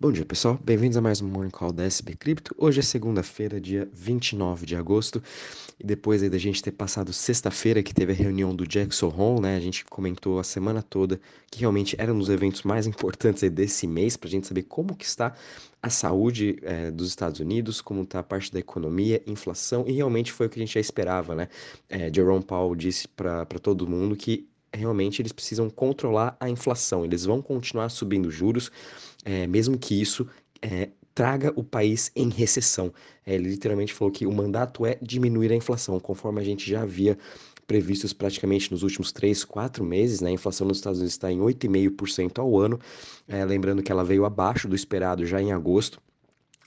Bom dia, pessoal. Bem-vindos a mais um Morning Call da SB Cripto. Hoje é segunda-feira, dia 29 de agosto, e depois da gente ter passado sexta-feira, que teve a reunião do Jackson Hole, né? A gente comentou a semana toda que realmente era um dos eventos mais importantes desse mês, para a gente saber como que está a saúde é, dos Estados Unidos, como está a parte da economia, inflação, e realmente foi o que a gente já esperava, né? É, Jerome Powell disse para todo mundo que realmente eles precisam controlar a inflação, eles vão continuar subindo juros, é, mesmo que isso é, traga o país em recessão. É, ele literalmente falou que o mandato é diminuir a inflação, conforme a gente já havia previstos praticamente nos últimos 3, 4 meses. Né? A inflação nos Estados Unidos está em 8,5% ao ano, é, lembrando que ela veio abaixo do esperado já em agosto.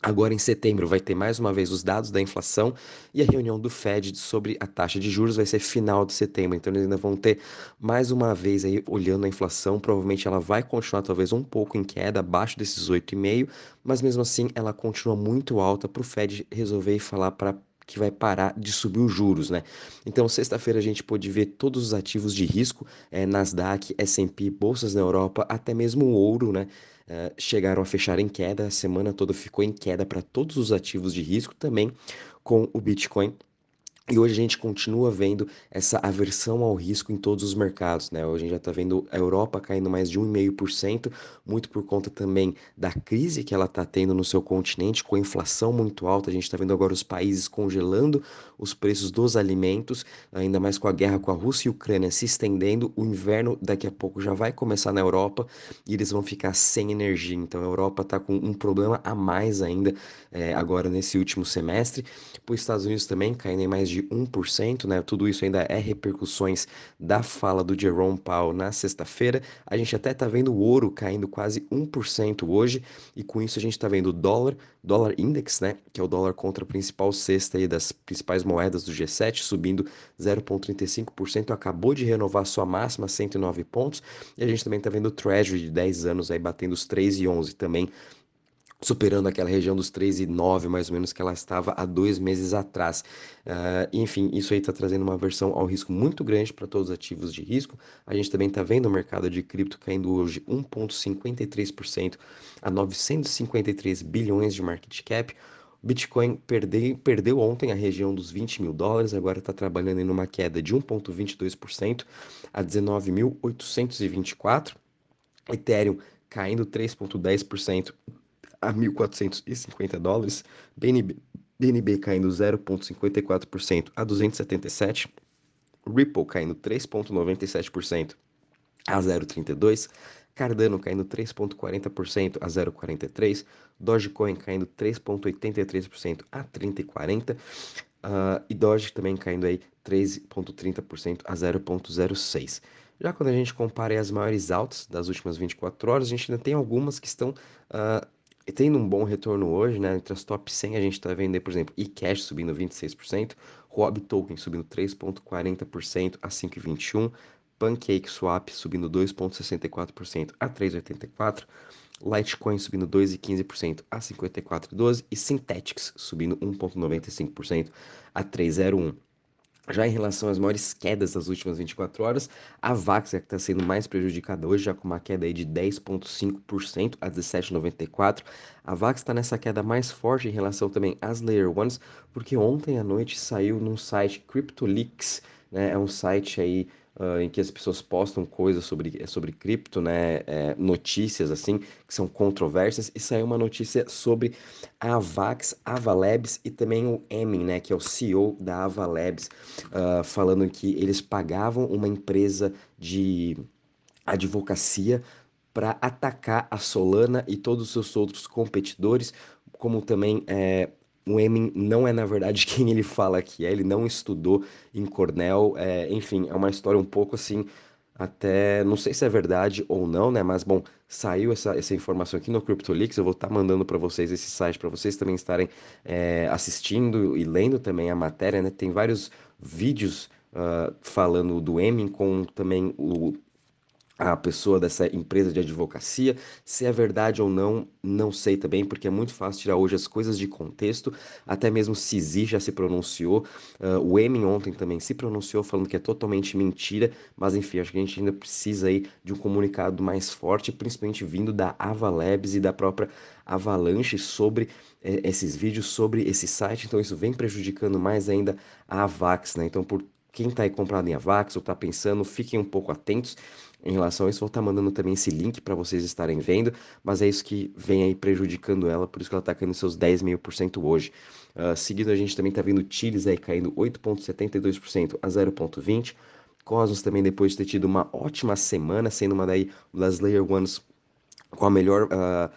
Agora em setembro vai ter mais uma vez os dados da inflação e a reunião do Fed sobre a taxa de juros vai ser final de setembro. Então eles ainda vão ter mais uma vez aí olhando a inflação. Provavelmente ela vai continuar talvez um pouco em queda, abaixo desses 8,5, mas mesmo assim ela continua muito alta para o Fed resolver e falar para que vai parar de subir os juros, né? Então, sexta-feira a gente pôde ver todos os ativos de risco, é, Nasdaq, S&P, bolsas na Europa, até mesmo o ouro, né? Uh, chegaram a fechar em queda, a semana toda ficou em queda para todos os ativos de risco, também com o Bitcoin e hoje a gente continua vendo essa aversão ao risco em todos os mercados, né? Hoje a gente já está vendo a Europa caindo mais de 1,5%, muito por conta também da crise que ela está tendo no seu continente, com a inflação muito alta. A gente está vendo agora os países congelando os preços dos alimentos, ainda mais com a guerra com a Rússia e a Ucrânia se estendendo. O inverno daqui a pouco já vai começar na Europa e eles vão ficar sem energia. Então a Europa está com um problema a mais ainda é, agora nesse último semestre. Para os Estados Unidos também caindo em mais de 1%, né? Tudo isso ainda é repercussões da fala do Jerome Powell na sexta-feira. A gente até tá vendo o ouro caindo quase 1% hoje, e com isso a gente tá vendo o dólar, dólar index, né, que é o dólar contra a principal cesta aí das principais moedas do G7, subindo 0.35%, acabou de renovar sua máxima 109 pontos, e a gente também tá vendo o Treasury de 10 anos aí batendo os 3,11 também superando aquela região dos 3,9 mais ou menos que ela estava há dois meses atrás. Uh, enfim, isso aí está trazendo uma versão ao risco muito grande para todos os ativos de risco. A gente também está vendo o mercado de cripto caindo hoje 1,53% a 953 bilhões de market cap. Bitcoin perdeu, perdeu ontem a região dos 20 mil dólares, agora está trabalhando em uma queda de 1,22% a 19.824. Ethereum caindo 3,10% a 1.450 dólares, BNB, BNB caindo 0,54% a 277, Ripple caindo 3,97% a 0,32, Cardano caindo 3,40% a 0,43, Dogecoin caindo 3,83% a 30,40 uh, e Doge também caindo aí 3,30% a 0,06. Já quando a gente compara as maiores altas das últimas 24 horas, a gente ainda tem algumas que estão uh, e tendo um bom retorno hoje, né, entre as top 100 a gente está vendo aí, por exemplo, eCash subindo 26%, Rob Token subindo 3.40% a 5,21%, Pancake Swap subindo 2.64% a 3,84%, Litecoin subindo 2,15% a 54,12% e Synthetics subindo 1,95% a 3,01%. Já em relação às maiores quedas das últimas 24 horas, a Vax é que está sendo mais prejudicada hoje, já com uma queda aí de 10,5% a 17,94. A Vax está nessa queda mais forte em relação também às Layer Ones, porque ontem à noite saiu num site CryptoLeaks, né? É um site aí uh, em que as pessoas postam coisas sobre, sobre cripto, né, é, notícias assim, que são controversas, e saiu uma notícia sobre a Avax, Avalabs e também o Emin, né, que é o CEO da Avalabs, uh, falando que eles pagavam uma empresa de advocacia para atacar a Solana e todos os seus outros competidores, como também é, o Emin não é, na verdade, quem ele fala que é, ele não estudou em Cornell, é, enfim, é uma história um pouco assim, até, não sei se é verdade ou não, né, mas bom, saiu essa, essa informação aqui no CryptoLeaks, eu vou estar tá mandando para vocês esse site, para vocês também estarem é, assistindo e lendo também a matéria, né, tem vários vídeos uh, falando do Emin, com também o a pessoa dessa empresa de advocacia. Se é verdade ou não, não sei também, porque é muito fácil tirar hoje as coisas de contexto. Até mesmo Sisi já se pronunciou. Uh, o Emin ontem também se pronunciou, falando que é totalmente mentira. Mas enfim, acho que a gente ainda precisa aí de um comunicado mais forte, principalmente vindo da Avalabs e da própria Avalanche sobre eh, esses vídeos, sobre esse site. Então isso vem prejudicando mais ainda a Avax, né? Então por quem está aí comprado em Avax ou está pensando, fiquem um pouco atentos em relação a isso. Vou estar tá mandando também esse link para vocês estarem vendo, mas é isso que vem aí prejudicando ela, por isso que ela está caindo seus 10,5% por cento hoje. Uh, seguido, a gente também está vendo Chiles aí caindo 8,72% a 0,20%. Cosmos também, depois de ter tido uma ótima semana, sendo uma daí das Layer Ones com a melhor uh,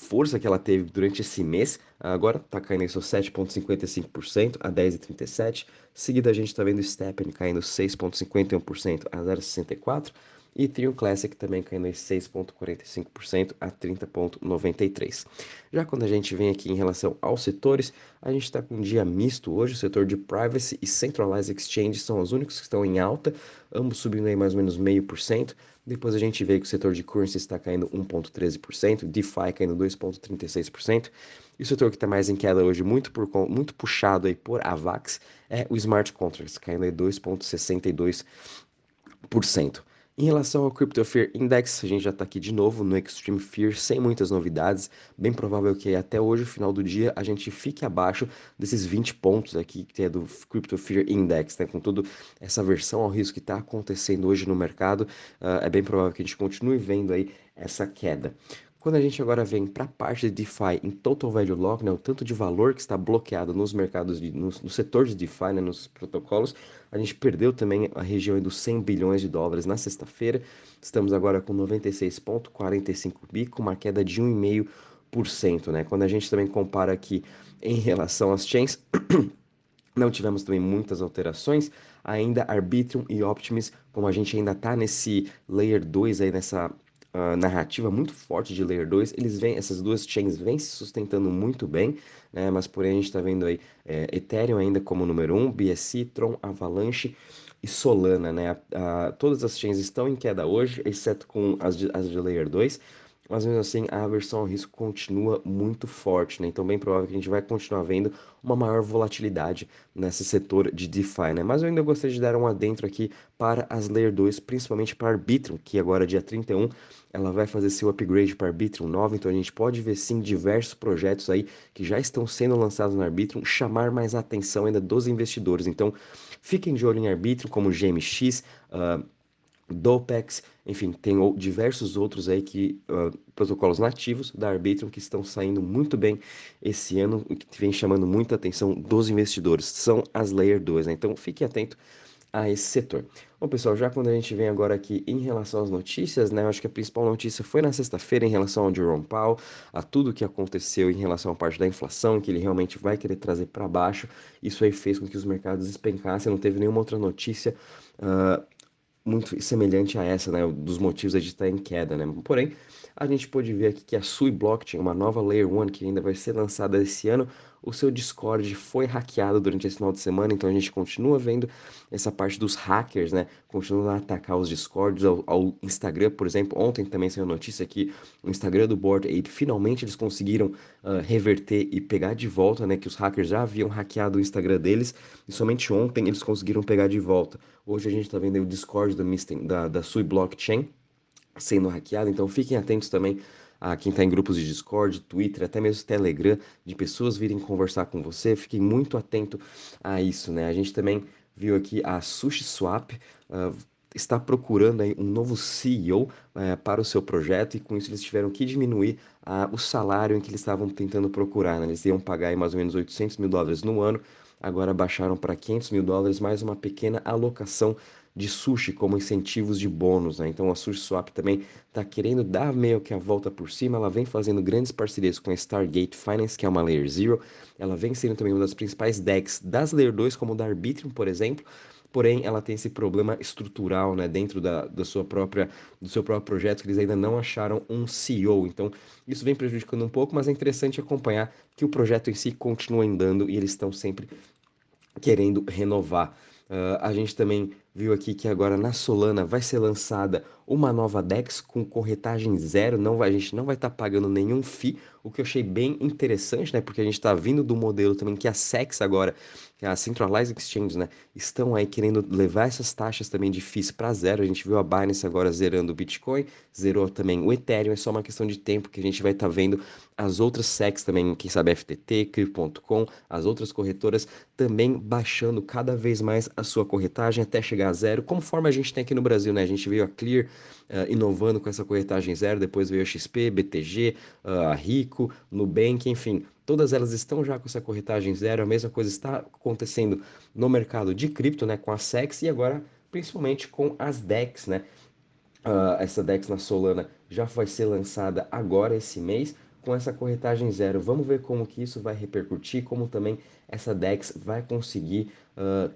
força que ela teve durante esse mês, agora está caindo em seus 7,55% a 10,37%. Seguida, a gente está vendo Steppen caindo 6,51% a 0,64%. E Trio Classic também caindo em 6,45% a 30,93%. Já quando a gente vem aqui em relação aos setores, a gente está com um dia misto hoje. O setor de Privacy e Centralized Exchange são os únicos que estão em alta, ambos subindo aí mais ou menos meio por cento. Depois a gente vê que o setor de Currency está caindo 1,13%, DeFi caindo 2,36%. E o setor que está mais em queda hoje, muito, por, muito puxado aí por AVAX, é o Smart Contracts, caindo aí 2,62%. Em relação ao Crypto Fear Index, a gente já está aqui de novo no Extreme Fear, sem muitas novidades. Bem provável que até hoje, final do dia, a gente fique abaixo desses 20 pontos aqui, que é do Crypto Fear Index, né? Com toda essa versão ao risco que está acontecendo hoje no mercado, uh, é bem provável que a gente continue vendo aí essa queda. Quando a gente agora vem para a parte de DeFi em Total Value Lock, né, o tanto de valor que está bloqueado nos mercados, de, no, no setor de DeFi, né, nos protocolos, a gente perdeu também a região dos 100 bilhões de dólares na sexta-feira. Estamos agora com 96,45 bi, com uma queda de 1,5%. Né? Quando a gente também compara aqui em relação às chains, não tivemos também muitas alterações. Ainda Arbitrum e Optimus, como a gente ainda está nesse Layer 2 aí, nessa uh, narrativa muito forte de Layer 2, eles vêm, essas duas chains vêm se sustentando muito bem, né? Mas porém a gente está vendo aí é, Ethereum ainda como número 1, um, BSC, Tron, Avalanche e Solana, né? Uh, todas as chains estão em queda hoje, exceto com as de, as de Layer 2, mas mesmo assim a aversão ao risco continua muito forte, né? Então bem provável que a gente vai continuar vendo uma maior volatilidade nesse setor de DeFi, né? Mas eu ainda gostaria de dar um adentro aqui para as Layer 2, principalmente para Arbitrum, que agora dia 31 ela vai fazer seu upgrade para Arbitrum 9, então a gente pode ver sim diversos projetos aí que já estão sendo lançados no Arbitrum chamar mais atenção ainda dos investidores. Então fiquem de olho em Arbitrum como GMX, uh, Dopex, enfim, tem diversos outros aí que uh, protocolos nativos da Arbitrum que estão saindo muito bem esse ano e que vem chamando muita atenção dos investidores. São as Layer 2, né? Então fique atento a esse setor. Bom, pessoal, já quando a gente vem agora aqui em relação às notícias, né, eu acho que a principal notícia foi na sexta-feira em relação ao Jerome Powell, a tudo que aconteceu em relação à parte da inflação, que ele realmente vai querer trazer para baixo. Isso aí fez com que os mercados despencassem, não teve nenhuma outra notícia uh, muito semelhante a essa, né, dos motivos de estar em queda, né. Porém, a gente pode ver aqui que a Sui Blockchain, uma nova Layer 1 que ainda vai ser lançada esse ano, o seu Discord foi hackeado durante esse final de semana, então a gente continua vendo essa parte dos hackers, né? Continuam a atacar os Discords, ao, ao Instagram, por exemplo. Ontem também saiu notícia que o Instagram do Board Ape, finalmente eles conseguiram uh, reverter e pegar de volta, né? Que os hackers já haviam hackeado o Instagram deles e somente ontem eles conseguiram pegar de volta. Hoje a gente está vendo o Discord da, da Sui Blockchain sendo hackeado, então fiquem atentos também a quem está em grupos de Discord, Twitter, até mesmo Telegram, de pessoas virem conversar com você. Fiquem muito atento a isso, né? A gente também viu aqui a SushiSwap uh, está procurando aí um novo CEO uh, para o seu projeto e com isso eles tiveram que diminuir uh, o salário em que eles estavam tentando procurar. Né? Eles iam pagar aí mais ou menos 800 mil dólares no ano, agora baixaram para 500 mil dólares, mais uma pequena alocação de sushi como incentivos de bônus, né? Então a SushiSwap também está querendo dar meio que a volta por cima, ela vem fazendo grandes parcerias com a Stargate Finance, que é uma Layer Zero, ela vem sendo também uma das principais DEX das Layer 2, como o da Arbitrum, por exemplo, porém ela tem esse problema estrutural, né, dentro da, da sua própria, do seu próprio projeto, que eles ainda não acharam um CEO, então isso vem prejudicando um pouco, mas é interessante acompanhar que o projeto em si continua andando e eles estão sempre querendo renovar. Uh, a gente também viu aqui que agora na Solana vai ser lançada uma nova DEX com corretagem zero, não vai, a gente não vai estar tá pagando nenhum FII, o que eu achei bem interessante, né? Porque a gente está vindo do modelo também que a SEX agora, é a Centralized Exchange, né? Estão aí querendo levar essas taxas também de FIIs para zero. A gente viu a Binance agora zerando o Bitcoin, zerou também o Ethereum, é só uma questão de tempo que a gente vai estar tá vendo as outras SEX também, quem sabe FTT, Crypto.com, as outras corretoras também baixando cada vez mais a sua corretagem até chegar a zero, conforme a gente tem aqui no Brasil, né? A gente veio a Clear uh, inovando com essa corretagem zero, depois veio a XP, BTG, uh, a Rico, Nubank, enfim, todas elas estão já com essa corretagem zero, a mesma coisa está acontecendo no mercado de cripto, né, com a SEX e agora principalmente com as DEX, né? Uh, essa DEX na Solana já vai ser lançada agora esse mês com essa corretagem zero. Vamos ver como que isso vai repercutir, como também essa DEX vai conseguir uh,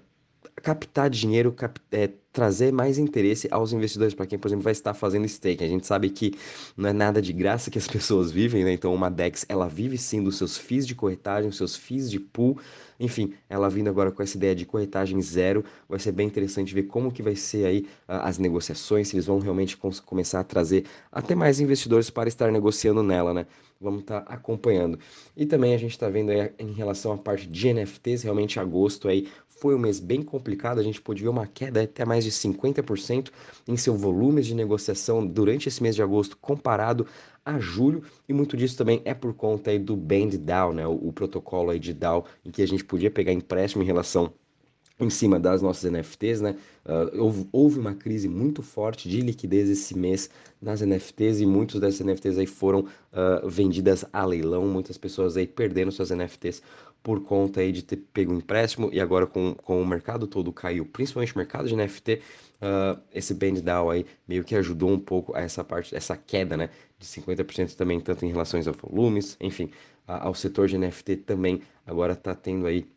captar dinheiro, cap é, trazer mais interesse aos investidores, para quem, por exemplo, vai estar fazendo stake. A gente sabe que não é nada de graça que as pessoas vivem, né? Então, uma DEX, ela vive sim dos seus FIIs de corretagem, dos seus FIIs de pool. Enfim, ela vindo agora com essa ideia de corretagem zero, vai ser bem interessante ver como que vai ser aí uh, as negociações, se eles vão realmente começar a trazer até mais investidores para estar negociando nela, né? Vamos estar tá acompanhando. E também a gente está vendo aí em relação à parte de NFTs, realmente agosto aí foi um mês bem complicado, a gente pôde ver uma queda até mais de 50% em seu volume de negociação durante esse mês de agosto comparado a julho, e muito disso também é por conta aí do Band DAO, né, o, o protocolo aí de DAO, em que a gente podia pegar empréstimo em relação em cima das nossas NFTs, né? Uh, houve, houve, uma crise muito forte de liquidez esse mês nas NFTs e muitos dessas NFTs aí foram uh, vendidas a leilão, muitas pessoas aí perdendo suas NFTs por conta aí de ter pego um empréstimo e agora com, com o mercado todo caiu, principalmente o mercado de NFT, uh, ah, esse band down aí meio que ajudou um pouco a essa parte, essa queda, né, de 50% também, tanto em relação a volumes, enfim, ao setor de NFT também agora está tendo aí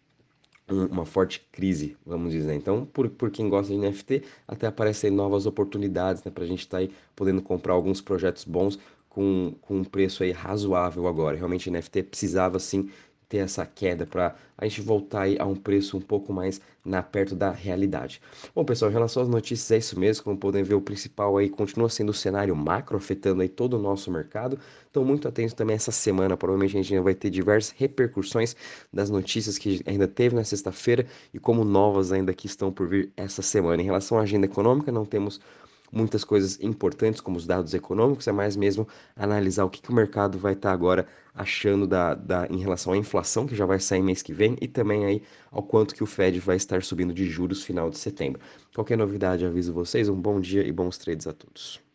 uma forte crise, vamos dizer. Então, por, por quem gosta de NFT, até aparecem novas oportunidades, né, para a gente estar tá aí podendo comprar alguns projetos bons com, com um preço aí razoável agora. Realmente, NFT precisava sim ter essa queda para a gente voltar aí a um preço um pouco mais na perto da realidade. Bom, pessoal, em relação às notícias, é isso mesmo. Como podem ver, o principal aí continua sendo o cenário macro, afetando aí todo o nosso mercado. Então, muito atento também essa semana. Provavelmente a gente ainda vai ter diversas repercussões das notícias que ainda teve na sexta-feira e como novas ainda que estão por vir essa semana. Em relação à agenda econômica, não temos muitas coisas importantes, como os dados econômicos, é mais mesmo analisar o que, que o mercado vai estar tá agora achando da, da, em relação à inflação, que já vai sair mês que vem, e também aí ao quanto que o Fed vai estar subindo de juros final de setembro. Qualquer novidade, aviso vocês. Um bom dia e bons trades a todos.